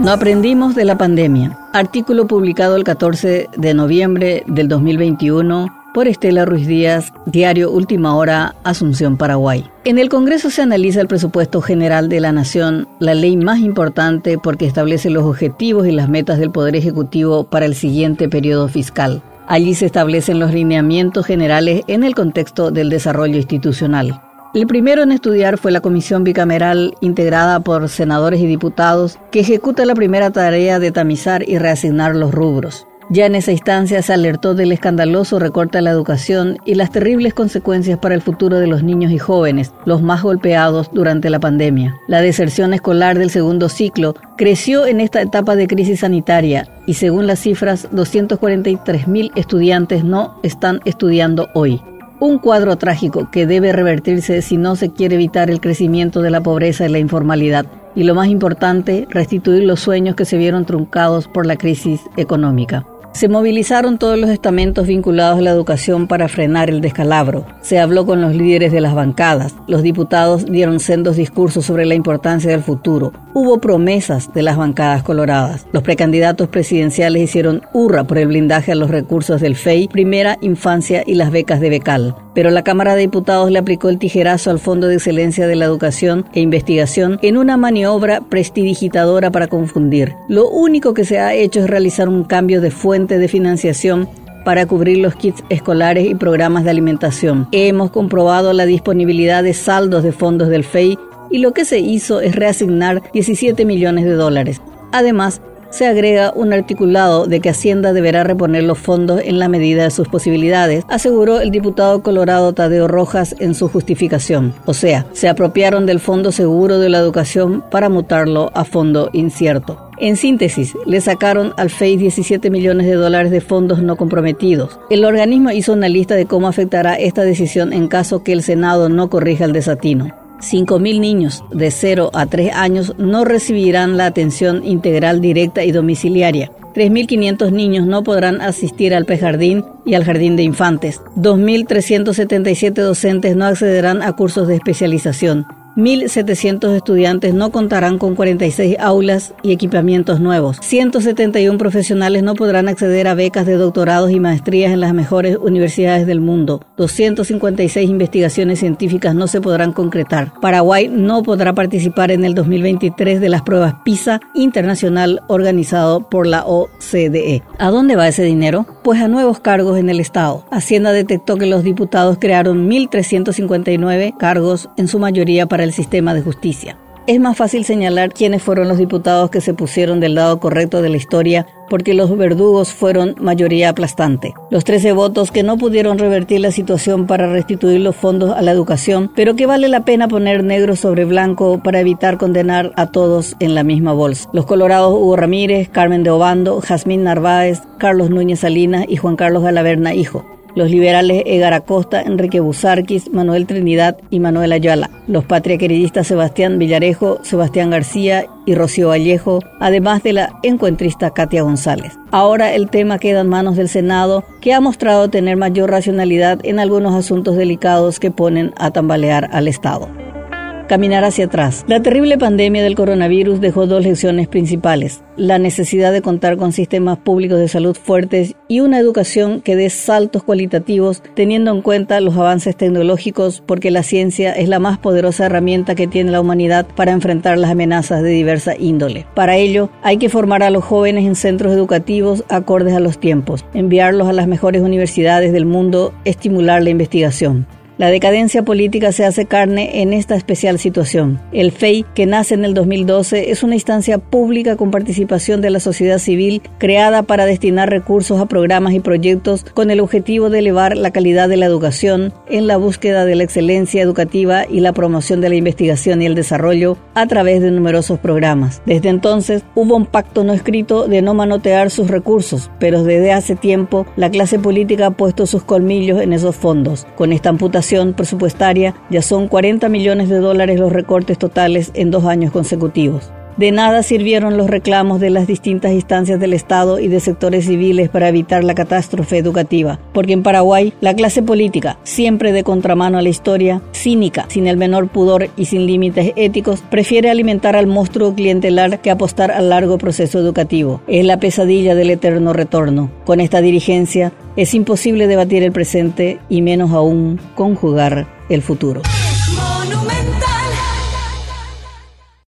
No aprendimos de la pandemia. Artículo publicado el 14 de noviembre del 2021 por Estela Ruiz Díaz, diario Última Hora, Asunción, Paraguay. En el Congreso se analiza el presupuesto general de la Nación, la ley más importante porque establece los objetivos y las metas del Poder Ejecutivo para el siguiente periodo fiscal. Allí se establecen los lineamientos generales en el contexto del desarrollo institucional. El primero en estudiar fue la comisión bicameral integrada por senadores y diputados que ejecuta la primera tarea de tamizar y reasignar los rubros. Ya en esa instancia se alertó del escandaloso recorte a la educación y las terribles consecuencias para el futuro de los niños y jóvenes, los más golpeados durante la pandemia. La deserción escolar del segundo ciclo creció en esta etapa de crisis sanitaria y según las cifras, 243.000 estudiantes no están estudiando hoy. Un cuadro trágico que debe revertirse si no se quiere evitar el crecimiento de la pobreza y la informalidad. Y lo más importante, restituir los sueños que se vieron truncados por la crisis económica. Se movilizaron todos los estamentos vinculados a la educación para frenar el descalabro. Se habló con los líderes de las bancadas. Los diputados dieron sendos discursos sobre la importancia del futuro. Hubo promesas de las bancadas coloradas. Los precandidatos presidenciales hicieron hurra por el blindaje a los recursos del FEI, Primera Infancia y las becas de Becal. Pero la Cámara de Diputados le aplicó el tijerazo al Fondo de Excelencia de la Educación e Investigación en una maniobra prestidigitadora para confundir. Lo único que se ha hecho es realizar un cambio de fuente de financiación para cubrir los kits escolares y programas de alimentación. Hemos comprobado la disponibilidad de saldos de fondos del FEI y lo que se hizo es reasignar 17 millones de dólares. Además, se agrega un articulado de que Hacienda deberá reponer los fondos en la medida de sus posibilidades, aseguró el diputado colorado Tadeo Rojas en su justificación. O sea, se apropiaron del Fondo Seguro de la Educación para mutarlo a fondo incierto. En síntesis, le sacaron al FEI 17 millones de dólares de fondos no comprometidos. El organismo hizo una lista de cómo afectará esta decisión en caso que el Senado no corrija el desatino. 5.000 niños de 0 a 3 años no recibirán la atención integral directa y domiciliaria. 3.500 niños no podrán asistir al prejardín y al jardín de infantes. 2.377 docentes no accederán a cursos de especialización. 1.700 estudiantes no contarán con 46 aulas y equipamientos nuevos. 171 profesionales no podrán acceder a becas de doctorados y maestrías en las mejores universidades del mundo. 256 investigaciones científicas no se podrán concretar. Paraguay no podrá participar en el 2023 de las pruebas PISA internacional organizado por la OCDE. ¿A dónde va ese dinero? Pues a nuevos cargos en el Estado. Hacienda detectó que los diputados crearon 1.359 cargos, en su mayoría para el sistema de justicia. Es más fácil señalar quiénes fueron los diputados que se pusieron del lado correcto de la historia porque los verdugos fueron mayoría aplastante. Los 13 votos que no pudieron revertir la situación para restituir los fondos a la educación, pero que vale la pena poner negro sobre blanco para evitar condenar a todos en la misma bolsa. Los colorados Hugo Ramírez, Carmen de Obando, Jazmín Narváez, Carlos Núñez Salinas y Juan Carlos Galaverna Hijo los liberales Egar Acosta, Enrique Busarquis, Manuel Trinidad y Manuel Ayala, los patriaqueridistas Sebastián Villarejo, Sebastián García y Rocío Vallejo, además de la encuentrista Katia González. Ahora el tema queda en manos del Senado, que ha mostrado tener mayor racionalidad en algunos asuntos delicados que ponen a tambalear al Estado caminar hacia atrás. La terrible pandemia del coronavirus dejó dos lecciones principales. La necesidad de contar con sistemas públicos de salud fuertes y una educación que dé saltos cualitativos teniendo en cuenta los avances tecnológicos porque la ciencia es la más poderosa herramienta que tiene la humanidad para enfrentar las amenazas de diversa índole. Para ello, hay que formar a los jóvenes en centros educativos acordes a los tiempos, enviarlos a las mejores universidades del mundo, estimular la investigación. La decadencia política se hace carne en esta especial situación. El FEI, que nace en el 2012, es una instancia pública con participación de la sociedad civil creada para destinar recursos a programas y proyectos con el objetivo de elevar la calidad de la educación en la búsqueda de la excelencia educativa y la promoción de la investigación y el desarrollo a través de numerosos programas. Desde entonces hubo un pacto no escrito de no manotear sus recursos, pero desde hace tiempo la clase política ha puesto sus colmillos en esos fondos. Con esta amputación presupuestaria ya son 40 millones de dólares los recortes totales en dos años consecutivos. De nada sirvieron los reclamos de las distintas instancias del Estado y de sectores civiles para evitar la catástrofe educativa, porque en Paraguay la clase política, siempre de contramano a la historia, cínica, sin el menor pudor y sin límites éticos, prefiere alimentar al monstruo clientelar que apostar al largo proceso educativo. Es la pesadilla del eterno retorno. Con esta dirigencia es imposible debatir el presente y menos aún conjugar el futuro.